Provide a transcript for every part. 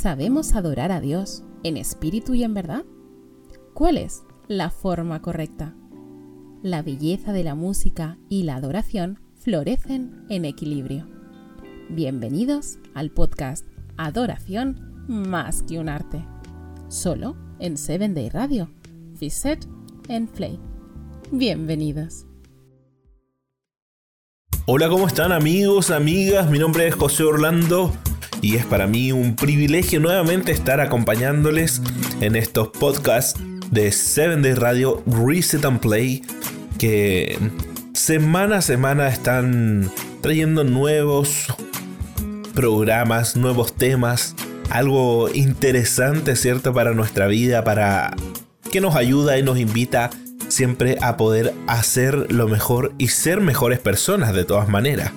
¿Sabemos adorar a Dios en espíritu y en verdad? ¿Cuál es la forma correcta? La belleza de la música y la adoración florecen en equilibrio. Bienvenidos al podcast Adoración más que un arte. Solo en 7 Day Radio. Visit and Play. Bienvenidos. Hola, ¿cómo están amigos, amigas? Mi nombre es José Orlando y es para mí un privilegio nuevamente estar acompañándoles en estos podcasts de 7 Day Radio Reset and Play que semana a semana están trayendo nuevos programas, nuevos temas, algo interesante, ¿cierto? Para nuestra vida, para que nos ayuda y nos invita siempre a poder hacer lo mejor y ser mejores personas de todas maneras.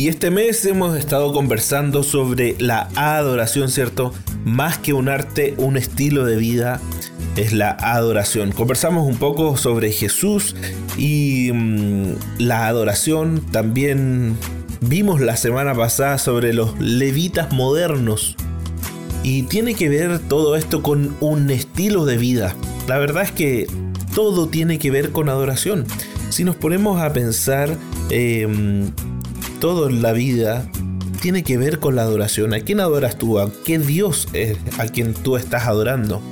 Y este mes hemos estado conversando sobre la adoración, ¿cierto? Más que un arte, un estilo de vida es la adoración. Conversamos un poco sobre Jesús y mm, la adoración. También vimos la semana pasada sobre los levitas modernos. Y tiene que ver todo esto con un estilo de vida. La verdad es que todo tiene que ver con adoración. Si nos ponemos a pensar, em, todo en la vida tiene que ver con la adoración. ¿A quién adoras tú? ¿A qué Dios es a quien tú estás adorando?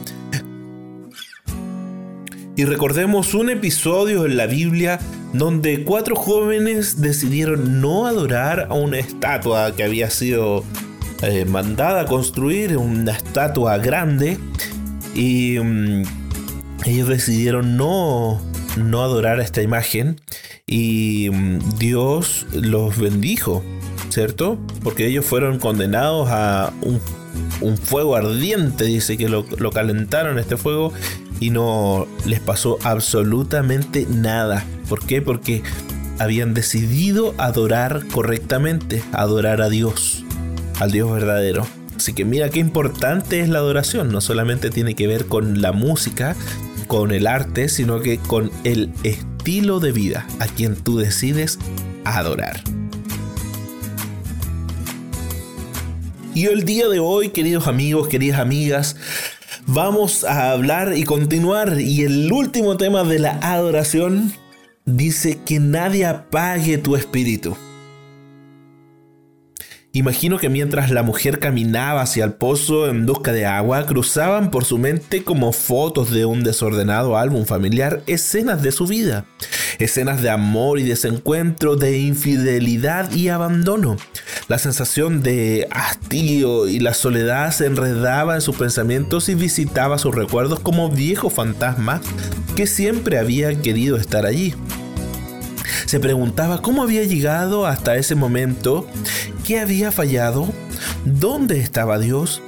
Y recordemos un episodio en la Biblia donde cuatro jóvenes decidieron no adorar a una estatua que había sido eh, mandada a construir, una estatua grande. Y mm, ellos decidieron no, no adorar a esta imagen y mm, Dios los bendijo, ¿cierto? Porque ellos fueron condenados a un, fuego ardiente, dice que lo, calentaron este fuego y no les pasó absolutamente nada. ¿Por qué? Porque habían decidido adorar correctamente, adorar a Dios, al Dios verdadero. Así que mira qué importante es la adoración. No solamente tiene que ver con la música, con el arte, sino que con el estilo de vida a quien tú decides adorar. Y el día de hoy, queridos amigos, queridas amigas, vamos a hablar y continuar. Y el último tema de la adoración dice que nadie apague tu espíritu. Imagino que mientras la mujer caminaba hacia el pozo en busca de agua, cruzaban por su mente como fotos de un desordenado álbum familiar escenas de su vida, escenas de amor y desencuentro, de infidelidad y abandono. La sensación de hastío y la soledad se enredaba en sus pensamientos y visitaba sus recuerdos como viejos fantasmas que siempre habían querido estar allí. Se preguntaba cómo había llegado hasta ese momento, qué había fallado, dónde estaba Dios.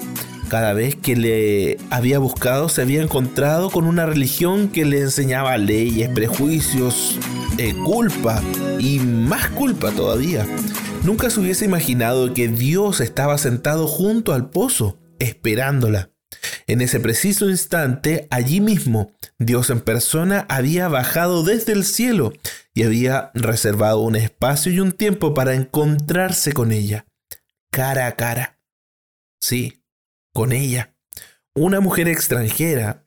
Cada vez que le había buscado se había encontrado con una religión que le enseñaba leyes, prejuicios, eh, culpa y más culpa todavía. Nunca se hubiese imaginado que Dios estaba sentado junto al pozo, esperándola. En ese preciso instante, allí mismo, Dios en persona había bajado desde el cielo y había reservado un espacio y un tiempo para encontrarse con ella, cara a cara. Sí, con ella, una mujer extranjera,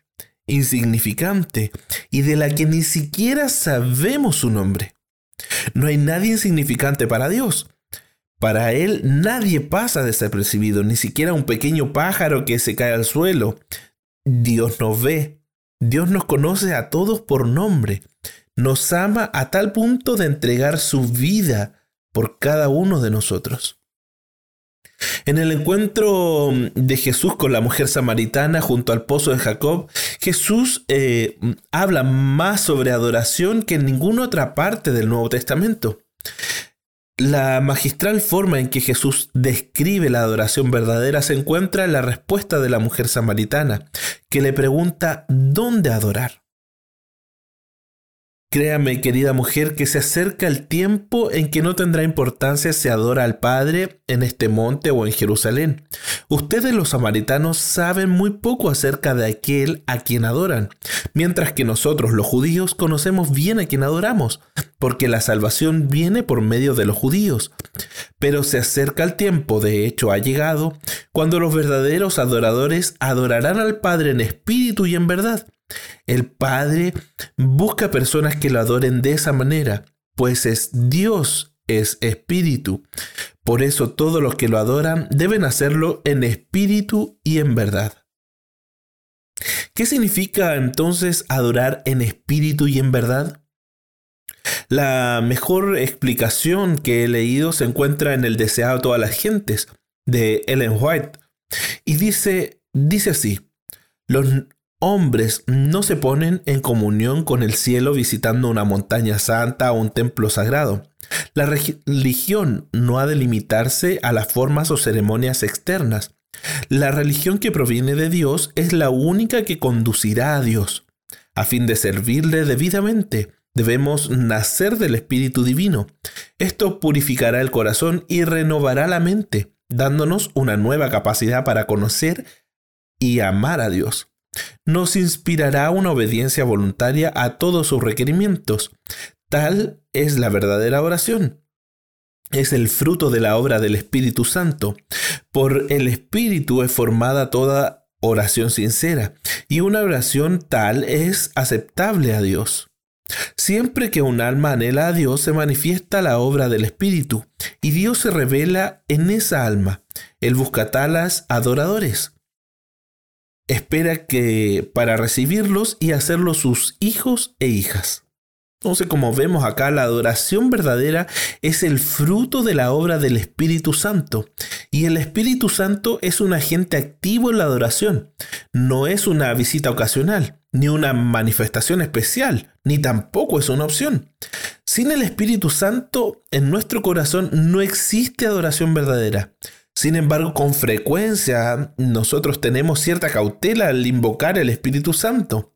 insignificante y de la que ni siquiera sabemos su nombre. No hay nadie insignificante para Dios. Para Él nadie pasa desapercibido, ni siquiera un pequeño pájaro que se cae al suelo. Dios nos ve, Dios nos conoce a todos por nombre, nos ama a tal punto de entregar su vida por cada uno de nosotros. En el encuentro de Jesús con la mujer samaritana junto al pozo de Jacob, Jesús eh, habla más sobre adoración que en ninguna otra parte del Nuevo Testamento. La magistral forma en que Jesús describe la adoración verdadera se encuentra en la respuesta de la mujer samaritana, que le pregunta dónde adorar. Créame, querida mujer, que se acerca el tiempo en que no tendrá importancia si adora al Padre en este monte o en Jerusalén. Ustedes los samaritanos saben muy poco acerca de aquel a quien adoran, mientras que nosotros los judíos conocemos bien a quien adoramos, porque la salvación viene por medio de los judíos. Pero se acerca el tiempo, de hecho ha llegado, cuando los verdaderos adoradores adorarán al Padre en espíritu y en verdad el Padre busca personas que lo adoren de esa manera, pues es Dios, es espíritu. Por eso todos los que lo adoran deben hacerlo en espíritu y en verdad. ¿Qué significa entonces adorar en espíritu y en verdad? La mejor explicación que he leído se encuentra en El deseado de todas las gentes de Ellen White y dice, dice así, los, hombres no se ponen en comunión con el cielo visitando una montaña santa o un templo sagrado. La religión no ha de limitarse a las formas o ceremonias externas. La religión que proviene de Dios es la única que conducirá a Dios. A fin de servirle debidamente, debemos nacer del Espíritu Divino. Esto purificará el corazón y renovará la mente, dándonos una nueva capacidad para conocer y amar a Dios nos inspirará una obediencia voluntaria a todos sus requerimientos. Tal es la verdadera oración. Es el fruto de la obra del Espíritu Santo. Por el Espíritu es formada toda oración sincera, y una oración tal es aceptable a Dios. Siempre que un alma anhela a Dios se manifiesta la obra del Espíritu, y Dios se revela en esa alma. Él busca talas adoradores espera que para recibirlos y hacerlos sus hijos e hijas. Entonces, como vemos acá, la adoración verdadera es el fruto de la obra del Espíritu Santo. Y el Espíritu Santo es un agente activo en la adoración. No es una visita ocasional, ni una manifestación especial, ni tampoco es una opción. Sin el Espíritu Santo, en nuestro corazón no existe adoración verdadera. Sin embargo, con frecuencia nosotros tenemos cierta cautela al invocar el Espíritu Santo.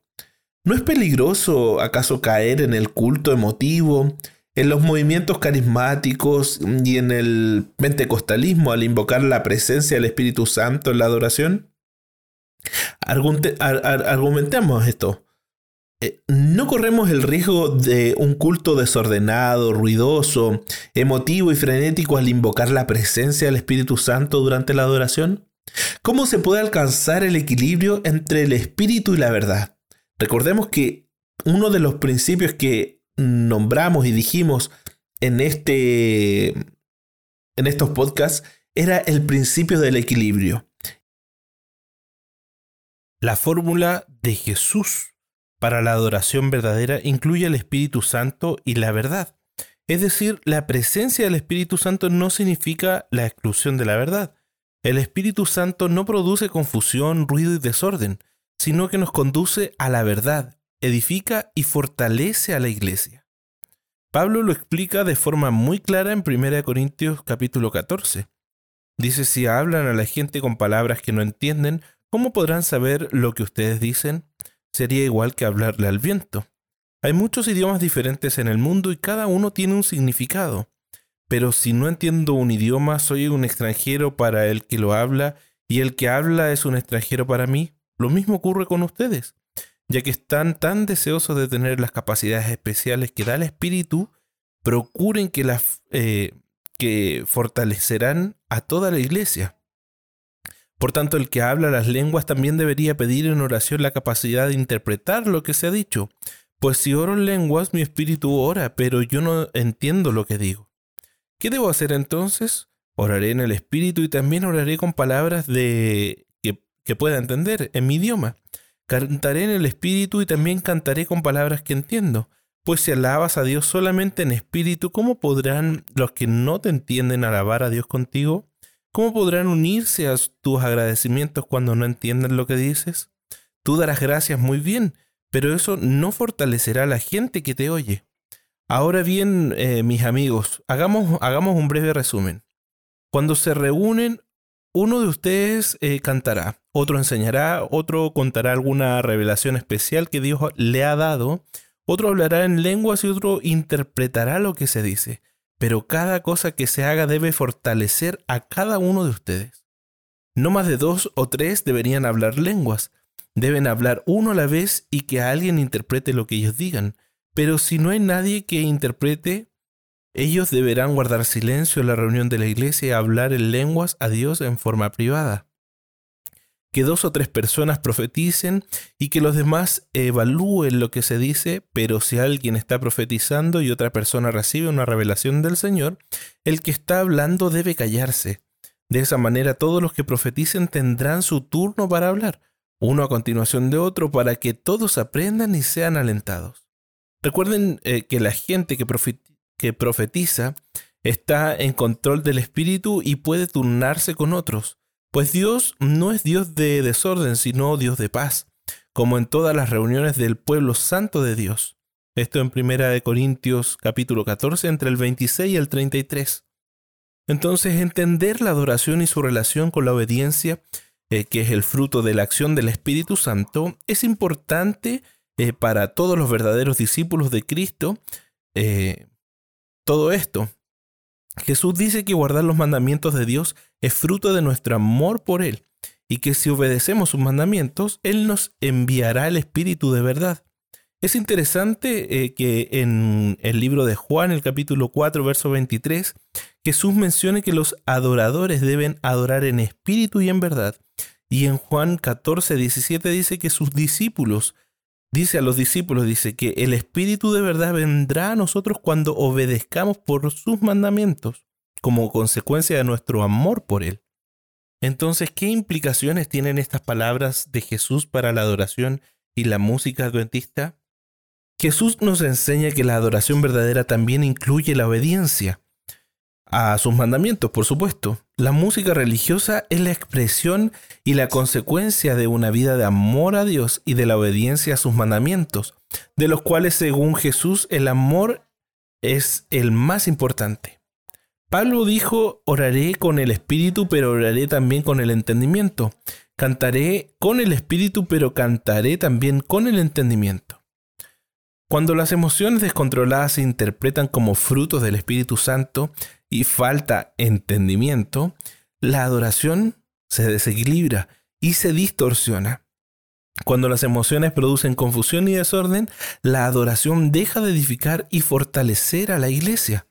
¿No es peligroso acaso caer en el culto emotivo, en los movimientos carismáticos y en el pentecostalismo al invocar la presencia del Espíritu Santo en la adoración? argumentemos esto. Eh, no corremos el riesgo de un culto desordenado, ruidoso, emotivo y frenético al invocar la presencia del Espíritu Santo durante la adoración. ¿Cómo se puede alcanzar el equilibrio entre el Espíritu y la verdad? Recordemos que uno de los principios que nombramos y dijimos en, este, en estos podcasts era el principio del equilibrio. La fórmula de Jesús para la adoración verdadera incluye el Espíritu Santo y la verdad. Es decir, la presencia del Espíritu Santo no significa la exclusión de la verdad. El Espíritu Santo no produce confusión, ruido y desorden, sino que nos conduce a la verdad, edifica y fortalece a la iglesia. Pablo lo explica de forma muy clara en 1 Corintios capítulo 14. Dice, si hablan a la gente con palabras que no entienden, ¿cómo podrán saber lo que ustedes dicen? Sería igual que hablarle al viento. Hay muchos idiomas diferentes en el mundo y cada uno tiene un significado. Pero si no entiendo un idioma, soy un extranjero para el que lo habla y el que habla es un extranjero para mí. Lo mismo ocurre con ustedes, ya que están tan deseosos de tener las capacidades especiales que da el Espíritu, procuren que las eh, que fortalecerán a toda la iglesia. Por tanto, el que habla las lenguas también debería pedir en oración la capacidad de interpretar lo que se ha dicho. Pues si oro en lenguas, mi espíritu ora, pero yo no entiendo lo que digo. ¿Qué debo hacer entonces? Oraré en el espíritu y también oraré con palabras de que, que pueda entender en mi idioma. Cantaré en el espíritu y también cantaré con palabras que entiendo. Pues si alabas a Dios solamente en espíritu, ¿cómo podrán los que no te entienden alabar a Dios contigo? ¿Cómo podrán unirse a tus agradecimientos cuando no entienden lo que dices? Tú darás gracias muy bien, pero eso no fortalecerá a la gente que te oye. Ahora bien, eh, mis amigos, hagamos, hagamos un breve resumen. Cuando se reúnen, uno de ustedes eh, cantará, otro enseñará, otro contará alguna revelación especial que Dios le ha dado, otro hablará en lenguas y otro interpretará lo que se dice. Pero cada cosa que se haga debe fortalecer a cada uno de ustedes. No más de dos o tres deberían hablar lenguas. Deben hablar uno a la vez y que alguien interprete lo que ellos digan. Pero si no hay nadie que interprete, ellos deberán guardar silencio en la reunión de la iglesia y hablar en lenguas a Dios en forma privada que dos o tres personas profeticen y que los demás evalúen lo que se dice, pero si alguien está profetizando y otra persona recibe una revelación del Señor, el que está hablando debe callarse. De esa manera todos los que profeticen tendrán su turno para hablar, uno a continuación de otro, para que todos aprendan y sean alentados. Recuerden eh, que la gente que, que profetiza está en control del espíritu y puede turnarse con otros. Pues Dios no es Dios de desorden, sino Dios de paz, como en todas las reuniones del pueblo santo de Dios. Esto en 1 Corintios capítulo 14, entre el 26 y el 33. Entonces, entender la adoración y su relación con la obediencia, eh, que es el fruto de la acción del Espíritu Santo, es importante eh, para todos los verdaderos discípulos de Cristo. Eh, todo esto, Jesús dice que guardar los mandamientos de Dios es fruto de nuestro amor por Él y que si obedecemos sus mandamientos, Él nos enviará el Espíritu de verdad. Es interesante eh, que en el libro de Juan, el capítulo 4, verso 23, Jesús mencione que los adoradores deben adorar en espíritu y en verdad. Y en Juan 14, 17 dice que sus discípulos dice a los discípulos, dice que el Espíritu de verdad vendrá a nosotros cuando obedezcamos por sus mandamientos, como consecuencia de nuestro amor por Él. Entonces, ¿qué implicaciones tienen estas palabras de Jesús para la adoración y la música adventista? Jesús nos enseña que la adoración verdadera también incluye la obediencia a sus mandamientos, por supuesto. La música religiosa es la expresión y la consecuencia de una vida de amor a Dios y de la obediencia a sus mandamientos, de los cuales según Jesús el amor es el más importante. Pablo dijo, oraré con el espíritu, pero oraré también con el entendimiento. Cantaré con el espíritu, pero cantaré también con el entendimiento. Cuando las emociones descontroladas se interpretan como frutos del Espíritu Santo, y falta entendimiento, la adoración se desequilibra y se distorsiona. Cuando las emociones producen confusión y desorden, la adoración deja de edificar y fortalecer a la iglesia.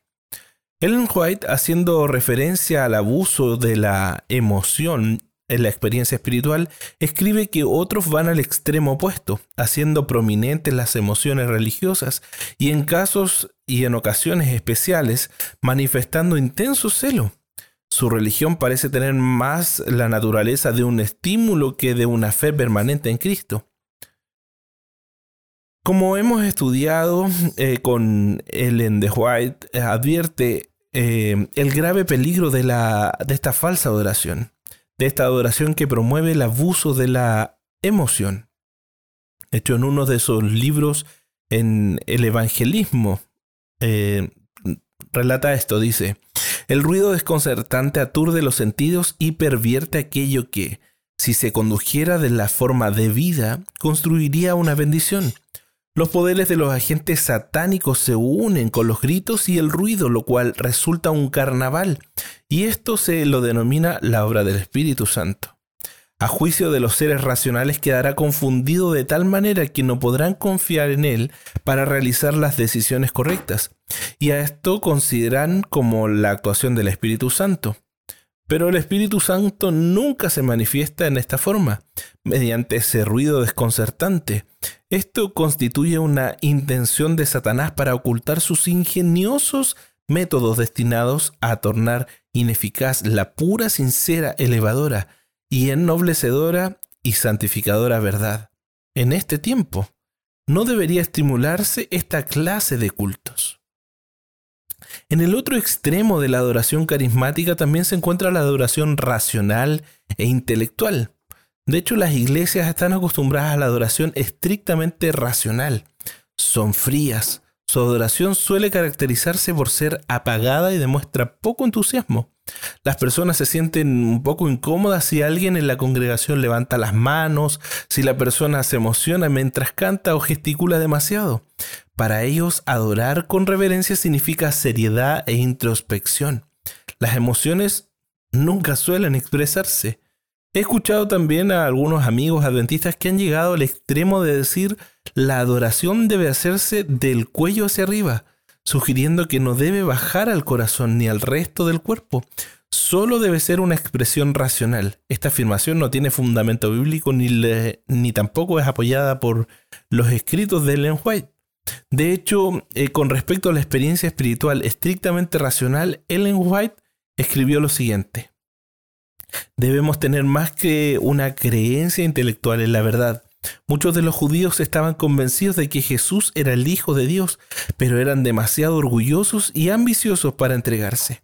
Ellen White, haciendo referencia al abuso de la emoción en la experiencia espiritual, escribe que otros van al extremo opuesto, haciendo prominentes las emociones religiosas y en casos y en ocasiones especiales manifestando intenso celo. Su religión parece tener más la naturaleza de un estímulo que de una fe permanente en Cristo. Como hemos estudiado eh, con Ellen de White, eh, advierte eh, el grave peligro de, la, de esta falsa adoración de esta adoración que promueve el abuso de la emoción. Hecho en uno de esos libros en el evangelismo, relata esto, dice, el ruido desconcertante aturde los sentidos y pervierte aquello que, si se condujera de la forma debida, construiría una bendición. Los poderes de los agentes satánicos se unen con los gritos y el ruido, lo cual resulta un carnaval, y esto se lo denomina la obra del Espíritu Santo. A juicio de los seres racionales quedará confundido de tal manera que no podrán confiar en él para realizar las decisiones correctas, y a esto consideran como la actuación del Espíritu Santo. Pero el Espíritu Santo nunca se manifiesta en esta forma, mediante ese ruido desconcertante. Esto constituye una intención de Satanás para ocultar sus ingeniosos métodos destinados a tornar ineficaz la pura, sincera, elevadora y ennoblecedora y santificadora verdad. En este tiempo, no debería estimularse esta clase de cultos. En el otro extremo de la adoración carismática también se encuentra la adoración racional e intelectual. De hecho, las iglesias están acostumbradas a la adoración estrictamente racional. Son frías, Su adoración suele caracterizarse por ser apagada y demuestra poco entusiasmo. Las personas se sienten un poco incómodas si alguien en la congregación levanta las manos, si la persona se emociona mientras canta o gesticula demasiado. Para ellos, adorar con reverencia significa seriedad e introspección. Las emociones nunca suelen expresarse. He escuchado también a algunos amigos adventistas que han llegado al extremo de decir la adoración debe hacerse del cuello hacia arriba, sugiriendo que no debe bajar al corazón ni al resto del cuerpo, solo debe ser una expresión racional. Esta afirmación no tiene fundamento bíblico ni, ni tampoco es apoyada por los escritos de Ellen White. De hecho, eh, con respecto a la experiencia espiritual estrictamente racional, Ellen White escribió lo siguiente. Debemos tener más que una creencia intelectual en la verdad. Muchos de los judíos estaban convencidos de que Jesús era el Hijo de Dios, pero eran demasiado orgullosos y ambiciosos para entregarse.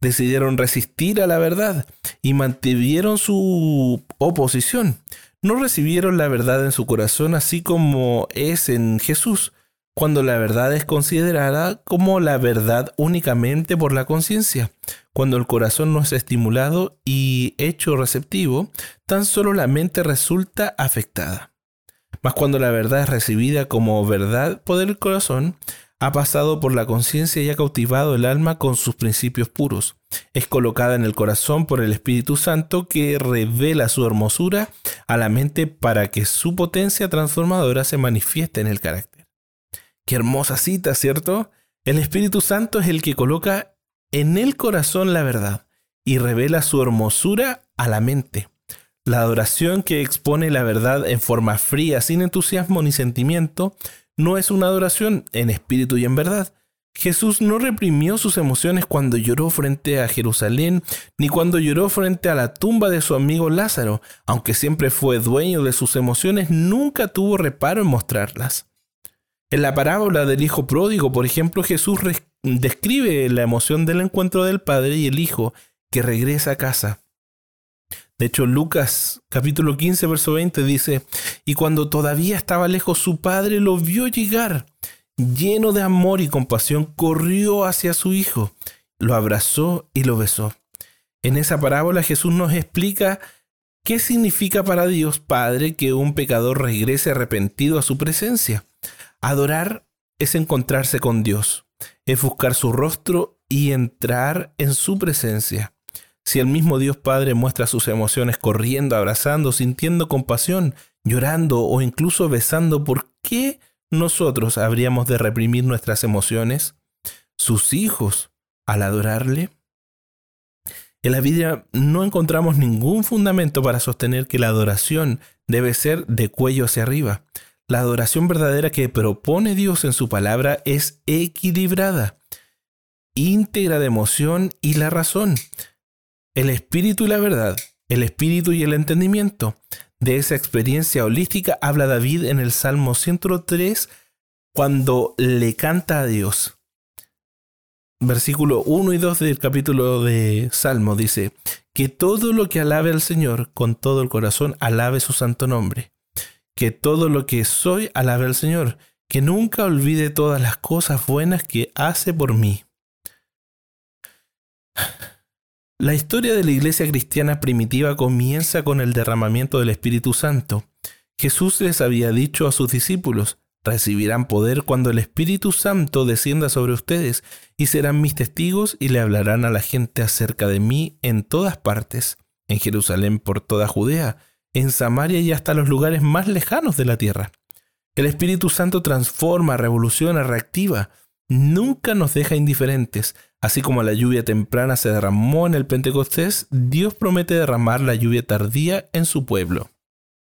Decidieron resistir a la verdad y mantuvieron su oposición. No recibieron la verdad en su corazón así como es en Jesús, cuando la verdad es considerada como la verdad únicamente por la conciencia. Cuando el corazón no es estimulado y hecho receptivo, tan solo la mente resulta afectada. Mas cuando la verdad es recibida como verdad por el corazón, ha pasado por la conciencia y ha cautivado el alma con sus principios puros. Es colocada en el corazón por el Espíritu Santo que revela su hermosura a la mente para que su potencia transformadora se manifieste en el carácter. Qué hermosa cita, ¿cierto? El Espíritu Santo es el que coloca en el corazón la verdad y revela su hermosura a la mente. La adoración que expone la verdad en forma fría, sin entusiasmo ni sentimiento, no es una adoración en espíritu y en verdad. Jesús no reprimió sus emociones cuando lloró frente a Jerusalén, ni cuando lloró frente a la tumba de su amigo Lázaro. Aunque siempre fue dueño de sus emociones, nunca tuvo reparo en mostrarlas. En la parábola del Hijo Pródigo, por ejemplo, Jesús describe la emoción del encuentro del padre y el hijo que regresa a casa. De hecho, Lucas capítulo 15, verso 20 dice, y cuando todavía estaba lejos su padre lo vio llegar, lleno de amor y compasión, corrió hacia su hijo, lo abrazó y lo besó. En esa parábola Jesús nos explica qué significa para Dios Padre que un pecador regrese arrepentido a su presencia. Adorar es encontrarse con Dios es buscar su rostro y entrar en su presencia. Si el mismo Dios Padre muestra sus emociones corriendo, abrazando, sintiendo compasión, llorando o incluso besando, ¿por qué nosotros habríamos de reprimir nuestras emociones? Sus hijos, al adorarle. En la Biblia no encontramos ningún fundamento para sostener que la adoración debe ser de cuello hacia arriba. La adoración verdadera que propone Dios en su palabra es equilibrada, íntegra de emoción y la razón, el espíritu y la verdad, el espíritu y el entendimiento. De esa experiencia holística habla David en el Salmo 103 cuando le canta a Dios. Versículo 1 y 2 del capítulo de Salmo dice, que todo lo que alabe al Señor con todo el corazón alabe su santo nombre que todo lo que soy alabe al Señor, que nunca olvide todas las cosas buenas que hace por mí. La historia de la iglesia cristiana primitiva comienza con el derramamiento del Espíritu Santo. Jesús les había dicho a sus discípulos, recibirán poder cuando el Espíritu Santo descienda sobre ustedes y serán mis testigos y le hablarán a la gente acerca de mí en todas partes, en Jerusalén por toda Judea en Samaria y hasta los lugares más lejanos de la tierra. El Espíritu Santo transforma, revoluciona, reactiva, nunca nos deja indiferentes. Así como la lluvia temprana se derramó en el Pentecostés, Dios promete derramar la lluvia tardía en su pueblo.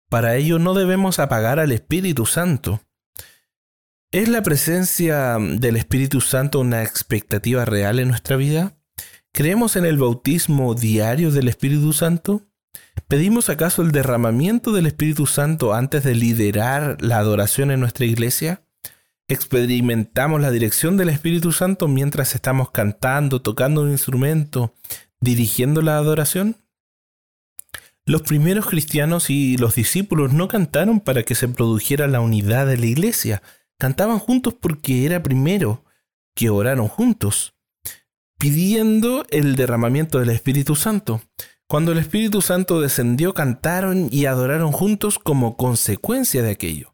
Para ello no debemos apagar al Espíritu Santo. ¿Es la presencia del Espíritu Santo una expectativa real en nuestra vida? ¿Creemos en el bautismo diario del Espíritu Santo? ¿Pedimos acaso el derramamiento del Espíritu Santo antes de liderar la adoración en nuestra iglesia? ¿Experimentamos la dirección del Espíritu Santo mientras estamos cantando, tocando un instrumento, dirigiendo la adoración? Los primeros cristianos y los discípulos no cantaron para que se produjera la unidad de la iglesia, cantaban juntos porque era primero que oraron juntos, pidiendo el derramamiento del Espíritu Santo. Cuando el Espíritu Santo descendió, cantaron y adoraron juntos como consecuencia de aquello.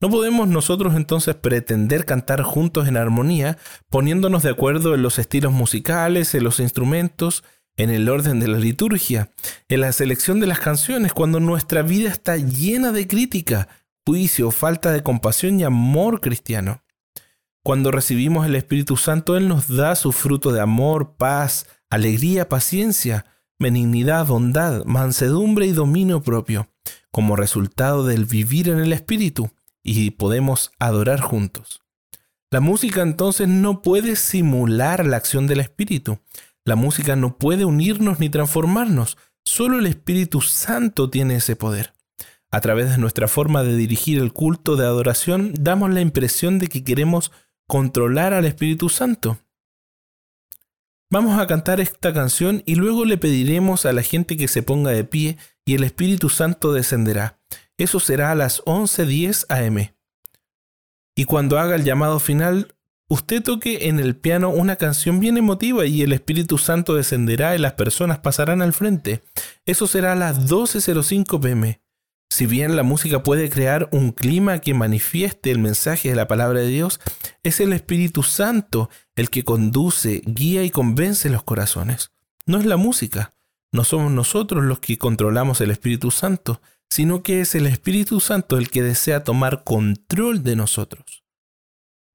No podemos nosotros entonces pretender cantar juntos en armonía, poniéndonos de acuerdo en los estilos musicales, en los instrumentos, en el orden de la liturgia, en la selección de las canciones, cuando nuestra vida está llena de crítica, juicio, falta de compasión y amor cristiano. Cuando recibimos el Espíritu Santo, Él nos da su fruto de amor, paz, alegría, paciencia, benignidad, bondad, mansedumbre y dominio propio, como resultado del vivir en el Espíritu, y podemos adorar juntos. La música entonces no puede simular la acción del Espíritu. La música no puede unirnos ni transformarnos. Solo el Espíritu Santo tiene ese poder. A través de nuestra forma de dirigir el culto de adoración, damos la impresión de que queremos controlar al Espíritu Santo. Vamos a cantar esta canción y luego le pediremos a la gente que se ponga de pie y el Espíritu Santo descenderá. Eso será a las 11.10 am. Y cuando haga el llamado final, usted toque en el piano una canción bien emotiva y el Espíritu Santo descenderá y las personas pasarán al frente. Eso será a las 12.05 pm. Si bien la música puede crear un clima que manifieste el mensaje de la palabra de Dios, es el Espíritu Santo el que conduce, guía y convence los corazones. No es la música, no somos nosotros los que controlamos el Espíritu Santo, sino que es el Espíritu Santo el que desea tomar control de nosotros.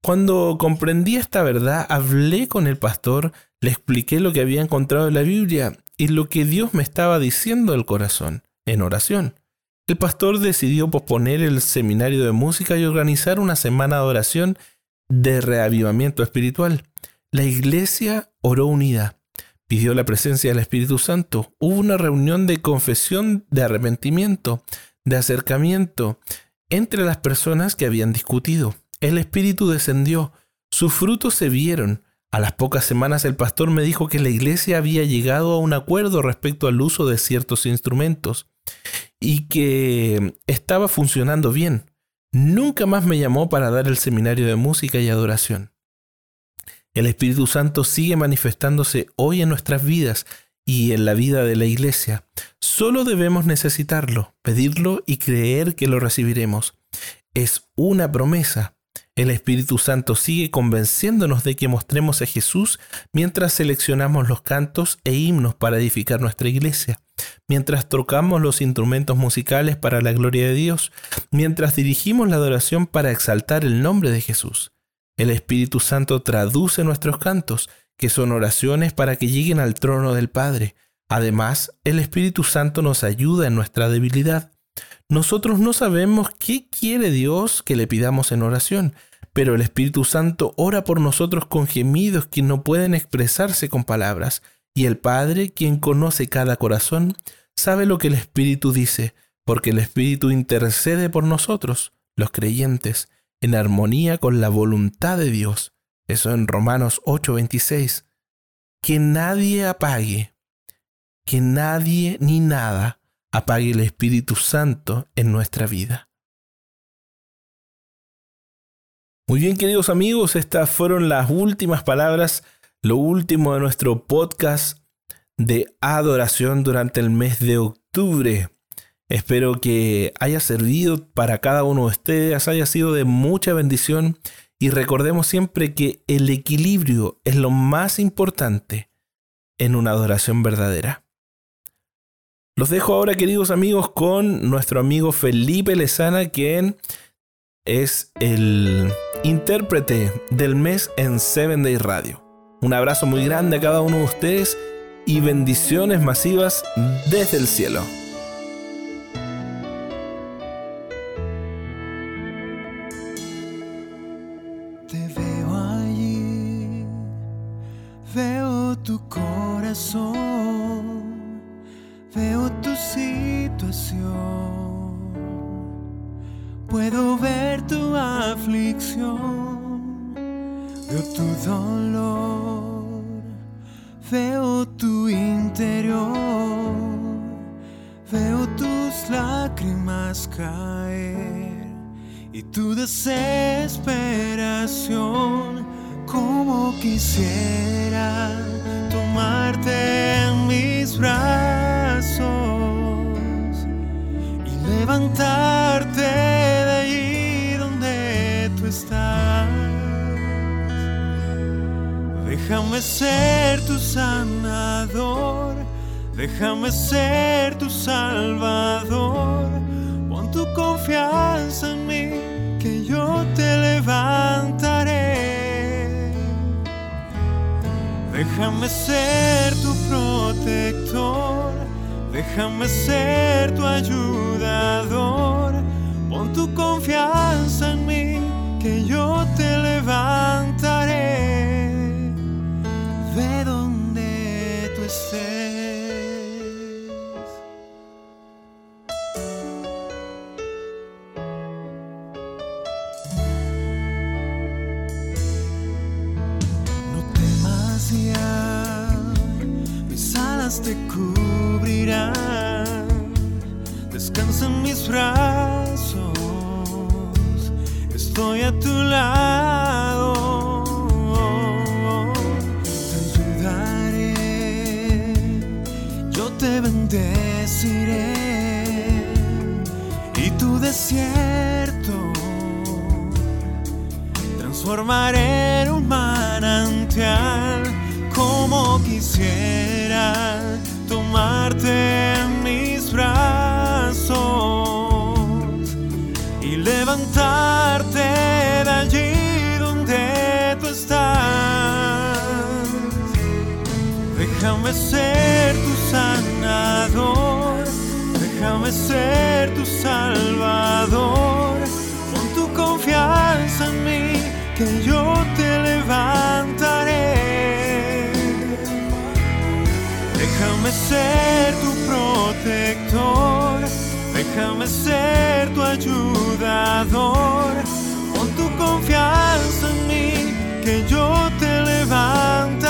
Cuando comprendí esta verdad, hablé con el pastor, le expliqué lo que había encontrado en la Biblia y lo que Dios me estaba diciendo al corazón, en oración. El pastor decidió posponer el seminario de música y organizar una semana de oración de reavivamiento espiritual. La iglesia oró unida, pidió la presencia del Espíritu Santo, hubo una reunión de confesión, de arrepentimiento, de acercamiento entre las personas que habían discutido. El Espíritu descendió, sus frutos se vieron. A las pocas semanas el pastor me dijo que la iglesia había llegado a un acuerdo respecto al uso de ciertos instrumentos y que estaba funcionando bien. Nunca más me llamó para dar el seminario de música y adoración. El Espíritu Santo sigue manifestándose hoy en nuestras vidas y en la vida de la iglesia. Solo debemos necesitarlo, pedirlo y creer que lo recibiremos. Es una promesa. El Espíritu Santo sigue convenciéndonos de que mostremos a Jesús mientras seleccionamos los cantos e himnos para edificar nuestra iglesia mientras tocamos los instrumentos musicales para la gloria de Dios, mientras dirigimos la adoración para exaltar el nombre de Jesús. El Espíritu Santo traduce nuestros cantos, que son oraciones para que lleguen al trono del Padre. Además, el Espíritu Santo nos ayuda en nuestra debilidad. Nosotros no sabemos qué quiere Dios que le pidamos en oración, pero el Espíritu Santo ora por nosotros con gemidos que no pueden expresarse con palabras. Y el Padre, quien conoce cada corazón, sabe lo que el Espíritu dice, porque el Espíritu intercede por nosotros, los creyentes, en armonía con la voluntad de Dios. Eso en Romanos 8:26. Que nadie apague, que nadie ni nada apague el Espíritu Santo en nuestra vida. Muy bien, queridos amigos, estas fueron las últimas palabras lo último de nuestro podcast de adoración durante el mes de octubre. Espero que haya servido para cada uno de ustedes, haya sido de mucha bendición y recordemos siempre que el equilibrio es lo más importante en una adoración verdadera. Los dejo ahora, queridos amigos, con nuestro amigo Felipe Lezana, quien es el intérprete del mes en Seven Day Radio. Un abrazo muy grande a cada uno de ustedes y bendiciones masivas desde el cielo. Te veo allí, veo tu corazón, Veo tu dolor, veo tu interior, veo tus lágrimas caer y tu desesperación. Como quisiera tomarte Déjame ser tu sanador, déjame ser tu salvador. Pon tu confianza en mí, que yo te levantaré. Déjame ser tu protector, déjame ser tu ayudador. Pon tu confianza en mí, que yo tu lado. Te ayudaré, yo te bendeciré. Y tu desierto transformaré en un manantial como quisiera tomarte Déjame ser tu sanador, déjame ser tu salvador. Pon tu confianza en mí, que yo te levantaré. Déjame ser tu protector, déjame ser tu ayudador. Pon tu confianza en mí, que yo te levantaré.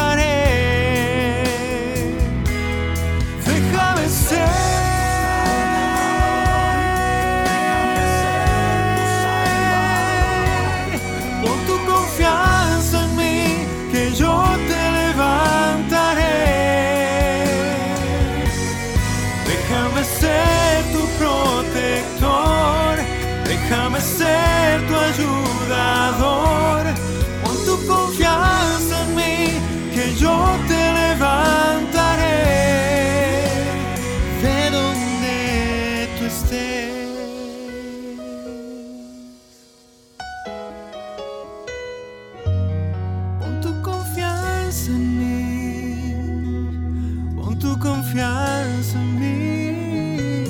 Confianza en mí,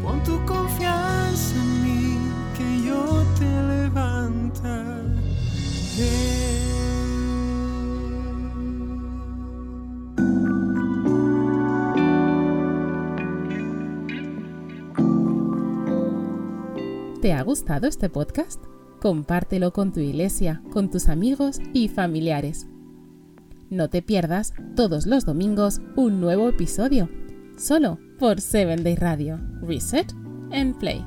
pon tu confianza en mí, que yo te levantaré. ¿Te ha gustado este podcast? Compártelo con tu iglesia, con tus amigos y familiares. No te pierdas todos los domingos un nuevo episodio, solo por 7 Day Radio. Reset and Play.